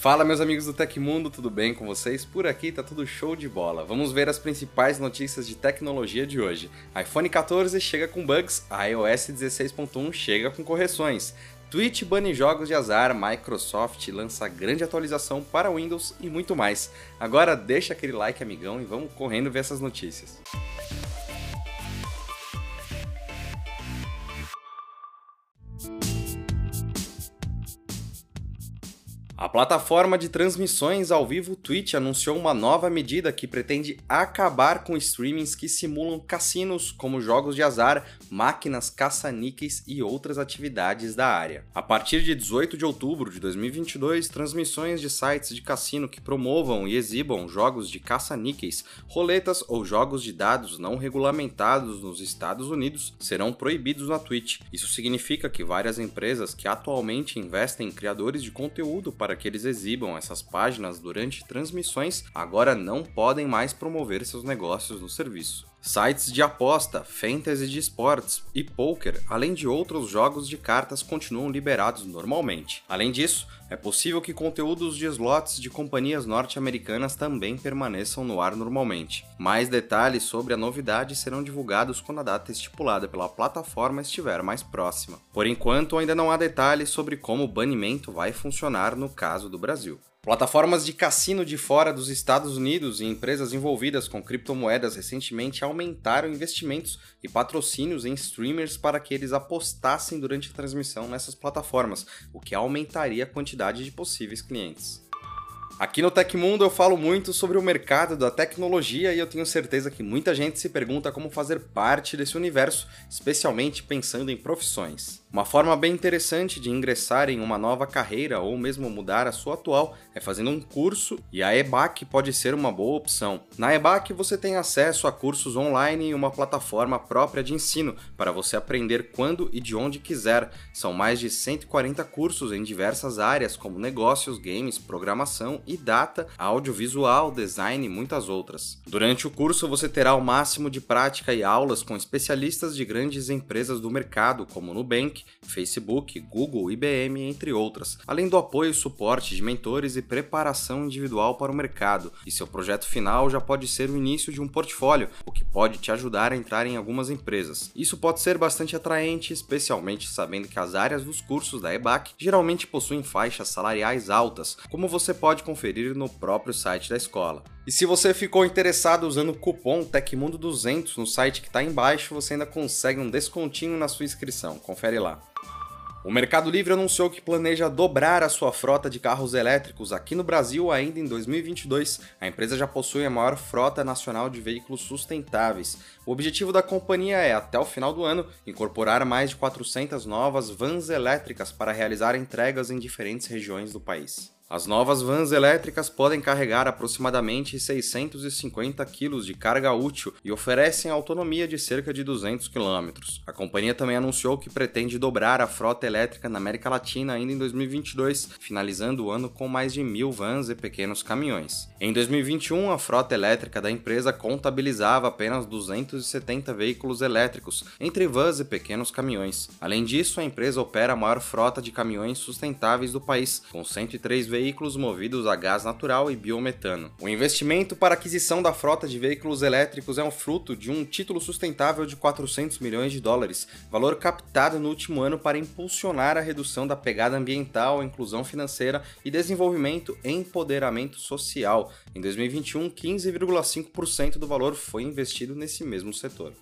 Fala meus amigos do Tecmundo, tudo bem com vocês? Por aqui tá tudo show de bola. Vamos ver as principais notícias de tecnologia de hoje. iPhone 14 chega com bugs, iOS 16.1 chega com correções. Twitch bane jogos de azar, Microsoft lança grande atualização para Windows e muito mais. Agora deixa aquele like amigão e vamos correndo ver essas notícias. A plataforma de transmissões ao vivo Twitch anunciou uma nova medida que pretende acabar com streamings que simulam cassinos, como jogos de azar, máquinas caça-níqueis e outras atividades da área. A partir de 18 de outubro de 2022, transmissões de sites de cassino que promovam e exibam jogos de caça-níqueis, roletas ou jogos de dados não regulamentados nos Estados Unidos serão proibidos na Twitch. Isso significa que várias empresas que atualmente investem em criadores de conteúdo para para que eles exibam essas páginas durante transmissões, agora não podem mais promover seus negócios no serviço. Sites de aposta, fantasy de esportes e poker, além de outros jogos de cartas, continuam liberados normalmente. Além disso, é possível que conteúdos de slots de companhias norte-americanas também permaneçam no ar normalmente. Mais detalhes sobre a novidade serão divulgados quando a data estipulada pela plataforma estiver mais próxima. Por enquanto, ainda não há detalhes sobre como o banimento vai funcionar no caso do Brasil. Plataformas de cassino de fora dos Estados Unidos e empresas envolvidas com criptomoedas recentemente aumentaram investimentos e patrocínios em streamers para que eles apostassem durante a transmissão nessas plataformas, o que aumentaria a quantidade de possíveis clientes. Aqui no Tecmundo eu falo muito sobre o mercado da tecnologia e eu tenho certeza que muita gente se pergunta como fazer parte desse universo, especialmente pensando em profissões. Uma forma bem interessante de ingressar em uma nova carreira ou mesmo mudar a sua atual é fazendo um curso e a EBAC pode ser uma boa opção. Na EBAC você tem acesso a cursos online e uma plataforma própria de ensino para você aprender quando e de onde quiser. São mais de 140 cursos em diversas áreas como negócios, games, programação e data, audiovisual, design e muitas outras. Durante o curso você terá o máximo de prática e aulas com especialistas de grandes empresas do mercado como Nubank, Facebook, Google, IBM, entre outras, além do apoio e suporte de mentores e preparação individual para o mercado. E seu projeto final já pode ser o início de um portfólio, o que pode te ajudar a entrar em algumas empresas. Isso pode ser bastante atraente, especialmente sabendo que as áreas dos cursos da EBAC geralmente possuem faixas salariais altas, como você pode conferir no próprio site da escola. E se você ficou interessado usando o cupom Tecmundo200 no site que está embaixo, você ainda consegue um descontinho na sua inscrição. Confere lá. O Mercado Livre anunciou que planeja dobrar a sua frota de carros elétricos aqui no Brasil ainda em 2022. A empresa já possui a maior frota nacional de veículos sustentáveis. O objetivo da companhia é, até o final do ano, incorporar mais de 400 novas vans elétricas para realizar entregas em diferentes regiões do país. As novas vans elétricas podem carregar aproximadamente 650 kg de carga útil e oferecem autonomia de cerca de 200 km. A companhia também anunciou que pretende dobrar a frota elétrica na América Latina ainda em 2022, finalizando o ano com mais de mil vans e pequenos caminhões. Em 2021, a frota elétrica da empresa contabilizava apenas 270 veículos elétricos, entre vans e pequenos caminhões. Além disso, a empresa opera a maior frota de caminhões sustentáveis do país, com 103 veículos veículos movidos a gás natural e biometano. O investimento para aquisição da frota de veículos elétricos é um fruto de um título sustentável de 400 milhões de dólares, valor captado no último ano para impulsionar a redução da pegada ambiental, inclusão financeira e desenvolvimento e empoderamento social. Em 2021, 15,5% do valor foi investido nesse mesmo setor.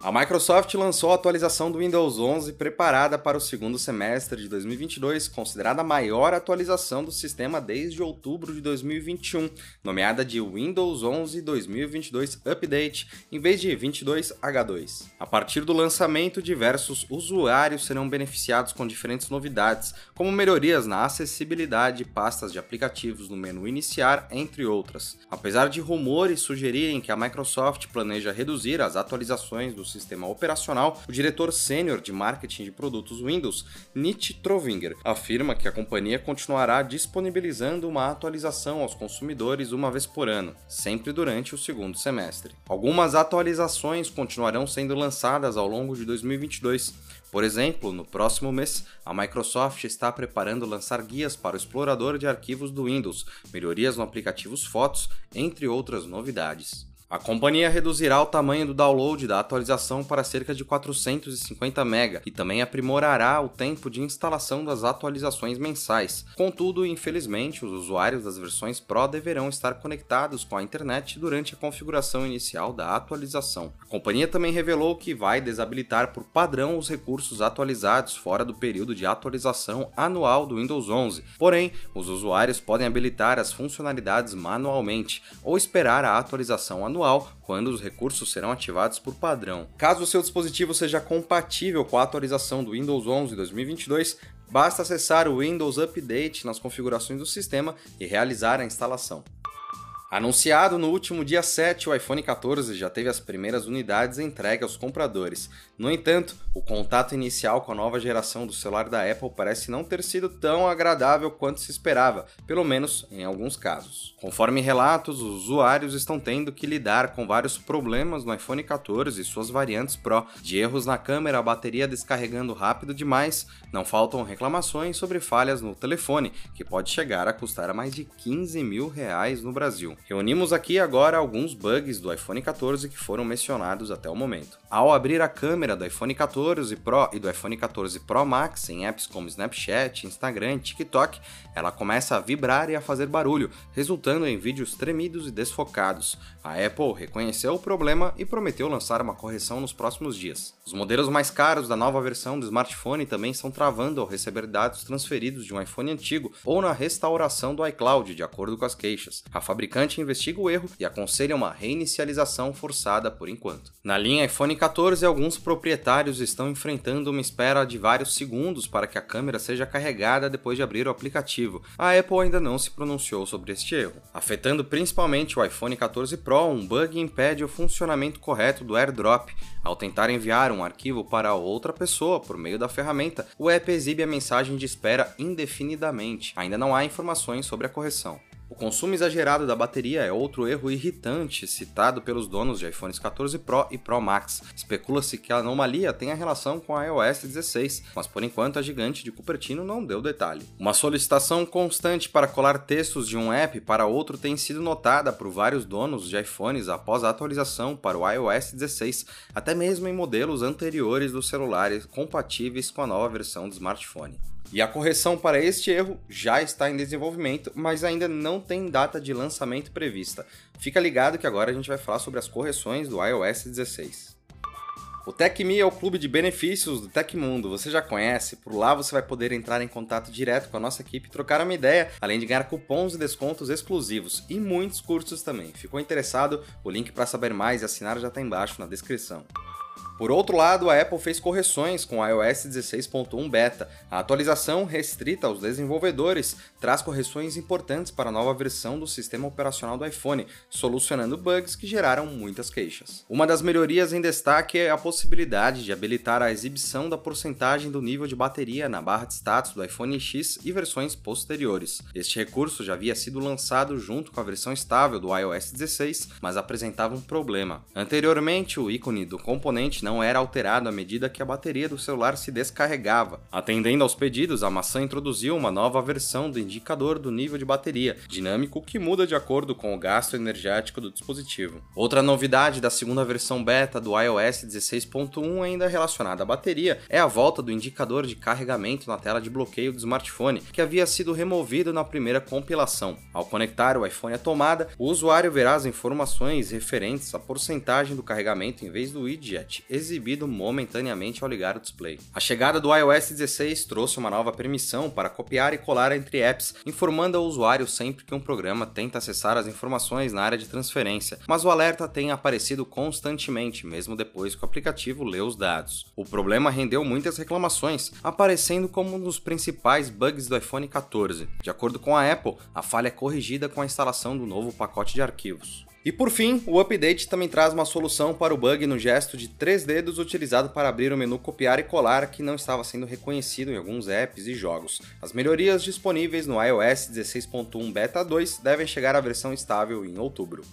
A Microsoft lançou a atualização do Windows 11 preparada para o segundo semestre de 2022, considerada a maior atualização do sistema desde outubro de 2021, nomeada de Windows 11 2022 Update, em vez de 22H2. A partir do lançamento, diversos usuários serão beneficiados com diferentes novidades, como melhorias na acessibilidade, pastas de aplicativos no menu iniciar, entre outras. Apesar de rumores sugerirem que a Microsoft planeja reduzir as atualizações do sistema operacional, o diretor sênior de marketing de produtos Windows, Nietzsche Trovinger, afirma que a companhia continuará disponibilizando uma atualização aos consumidores uma vez por ano, sempre durante o segundo semestre. Algumas atualizações continuarão sendo lançadas ao longo de 2022. Por exemplo, no próximo mês, a Microsoft está preparando lançar guias para o explorador de arquivos do Windows, melhorias no aplicativo Fotos, entre outras novidades. A companhia reduzirá o tamanho do download da atualização para cerca de 450 MB e também aprimorará o tempo de instalação das atualizações mensais. Contudo, infelizmente, os usuários das versões Pro deverão estar conectados com a internet durante a configuração inicial da atualização. A companhia também revelou que vai desabilitar por padrão os recursos atualizados fora do período de atualização anual do Windows 11. Porém, os usuários podem habilitar as funcionalidades manualmente ou esperar a atualização anual anual, quando os recursos serão ativados por padrão. Caso o seu dispositivo seja compatível com a atualização do Windows 11 2022, basta acessar o Windows Update nas configurações do sistema e realizar a instalação. Anunciado no último dia 7, o iPhone 14 já teve as primeiras unidades entregues aos compradores. No entanto, o contato inicial com a nova geração do celular da Apple parece não ter sido tão agradável quanto se esperava, pelo menos em alguns casos. Conforme relatos, os usuários estão tendo que lidar com vários problemas no iPhone 14 e suas variantes Pro, de erros na câmera, a bateria descarregando rápido demais, não faltam reclamações sobre falhas no telefone, que pode chegar a custar mais de 15 mil reais no Brasil. Reunimos aqui agora alguns bugs do iPhone 14 que foram mencionados até o momento. Ao abrir a câmera do iPhone 14 Pro e do iPhone 14 Pro Max em apps como Snapchat, Instagram e TikTok, ela começa a vibrar e a fazer barulho, resultando em vídeos tremidos e desfocados. A Apple reconheceu o problema e prometeu lançar uma correção nos próximos dias. Os modelos mais caros da nova versão do smartphone também estão travando ao receber dados transferidos de um iPhone antigo ou na restauração do iCloud, de acordo com as queixas. A fabricante investiga o erro e aconselha uma reinicialização forçada por enquanto. Na linha iPhone 14, alguns proprietários estão enfrentando uma espera de vários segundos para que a câmera seja carregada depois de abrir o aplicativo. A Apple ainda não se pronunciou sobre este erro. Afetando principalmente o iPhone 14 Pro, um bug impede o funcionamento correto do AirDrop. Ao tentar enviar um arquivo para outra pessoa por meio da ferramenta, o app exibe a mensagem de espera indefinidamente. Ainda não há informações sobre a correção. O consumo exagerado da bateria é outro erro irritante citado pelos donos de iPhones 14 Pro e Pro Max. Especula-se que a anomalia tenha relação com a iOS 16, mas por enquanto a gigante de Cupertino não deu detalhe. Uma solicitação constante para colar textos de um app para outro tem sido notada por vários donos de iPhones após a atualização para o iOS 16, até mesmo em modelos anteriores dos celulares compatíveis com a nova versão do smartphone. E a correção para este erro já está em desenvolvimento, mas ainda não tem data de lançamento prevista. Fica ligado que agora a gente vai falar sobre as correções do iOS 16. O TecMe é o clube de benefícios do Tecmundo. Você já conhece? Por lá você vai poder entrar em contato direto com a nossa equipe trocar uma ideia, além de ganhar cupons e descontos exclusivos e muitos cursos também. Ficou interessado? O link para saber mais e assinar já está embaixo na descrição. Por outro lado, a Apple fez correções com o iOS 16.1 Beta. A atualização restrita aos desenvolvedores traz correções importantes para a nova versão do sistema operacional do iPhone, solucionando bugs que geraram muitas queixas. Uma das melhorias em destaque é a possibilidade de habilitar a exibição da porcentagem do nível de bateria na barra de status do iPhone X e versões posteriores. Este recurso já havia sido lançado junto com a versão estável do iOS 16, mas apresentava um problema. Anteriormente, o ícone do componente não era alterado à medida que a bateria do celular se descarregava. Atendendo aos pedidos, a maçã introduziu uma nova versão do indicador do nível de bateria, dinâmico que muda de acordo com o gasto energético do dispositivo. Outra novidade da segunda versão beta do iOS 16.1, ainda relacionada à bateria, é a volta do indicador de carregamento na tela de bloqueio do smartphone, que havia sido removido na primeira compilação. Ao conectar o iPhone à tomada, o usuário verá as informações referentes à porcentagem do carregamento em vez do widget exibido momentaneamente ao ligar o display. A chegada do iOS 16 trouxe uma nova permissão para copiar e colar entre apps, informando ao usuário sempre que um programa tenta acessar as informações na área de transferência, mas o alerta tem aparecido constantemente, mesmo depois que o aplicativo lê os dados. O problema rendeu muitas reclamações, aparecendo como um dos principais bugs do iPhone 14. De acordo com a Apple, a falha é corrigida com a instalação do novo pacote de arquivos. E por fim, o update também traz uma solução para o bug no gesto de três dedos utilizado para abrir o menu copiar e colar que não estava sendo reconhecido em alguns apps e jogos. As melhorias disponíveis no iOS 16.1 Beta 2 devem chegar à versão estável em outubro.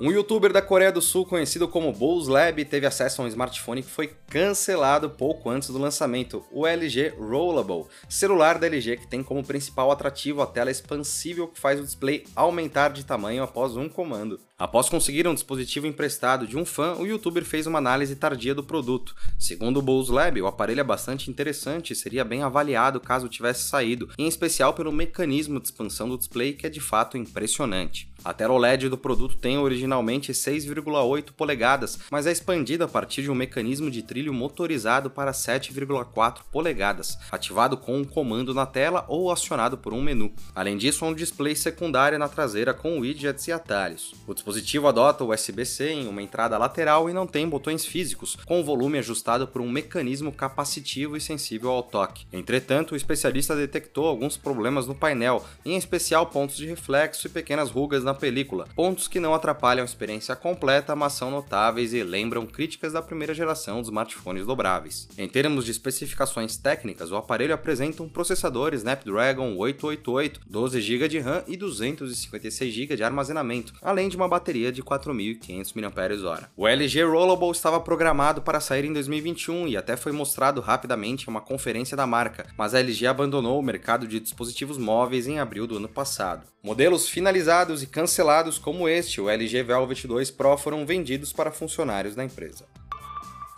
Um youtuber da Coreia do Sul conhecido como Bulls Lab teve acesso a um smartphone que foi cancelado pouco antes do lançamento, o LG Rollable, celular da LG que tem como principal atrativo a tela expansível que faz o display aumentar de tamanho após um comando. Após conseguir um dispositivo emprestado de um fã, o youtuber fez uma análise tardia do produto. Segundo o Bulls Lab, o aparelho é bastante interessante e seria bem avaliado caso tivesse saído, em especial pelo mecanismo de expansão do display que é de fato impressionante. A tela OLED do produto tem originalmente 6,8 polegadas, mas é expandida a partir de um mecanismo de trilho motorizado para 7,4 polegadas, ativado com um comando na tela ou acionado por um menu. Além disso, há um display secundário na traseira com widgets e atalhos. O dispositivo adota USB-C em uma entrada lateral e não tem botões físicos, com o volume ajustado por um mecanismo capacitivo e sensível ao toque. Entretanto, o especialista detectou alguns problemas no painel, em especial pontos de reflexo e pequenas rugas na película, pontos que não atrapalham a experiência completa, mas são notáveis e lembram críticas da primeira geração dos smartphones dobráveis. Em termos de especificações técnicas, o aparelho apresenta um processador Snapdragon 888, 12 GB de RAM e 256 GB de armazenamento, além de uma bateria de 4.500 mAh. O LG Rollable estava programado para sair em 2021 e até foi mostrado rapidamente em uma conferência da marca, mas a LG abandonou o mercado de dispositivos móveis em abril do ano passado. Modelos finalizados e cancelados como este, o LG Velvet 2 Pro, foram vendidos para funcionários da empresa.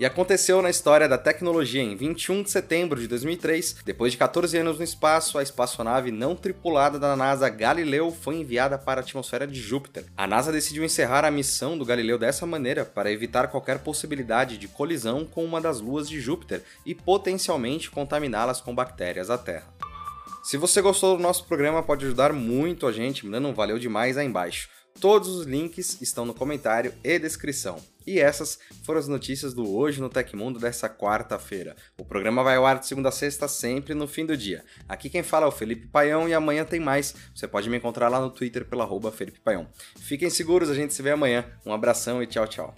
E aconteceu na história da tecnologia em 21 de setembro de 2003, depois de 14 anos no espaço, a espaçonave não tripulada da NASA Galileu foi enviada para a atmosfera de Júpiter. A NASA decidiu encerrar a missão do Galileu dessa maneira para evitar qualquer possibilidade de colisão com uma das luas de Júpiter e potencialmente contaminá-las com bactérias da Terra. Se você gostou do nosso programa, pode ajudar muito a gente, mandando um valeu demais aí embaixo. Todos os links estão no comentário e descrição. E essas foram as notícias do Hoje no Tecmundo dessa quarta-feira. O programa vai ao ar de segunda a sexta, sempre no fim do dia. Aqui quem fala é o Felipe Paião e amanhã tem mais. Você pode me encontrar lá no Twitter pela arroba Felipe Paião. Fiquem seguros, a gente se vê amanhã. Um abração e tchau, tchau.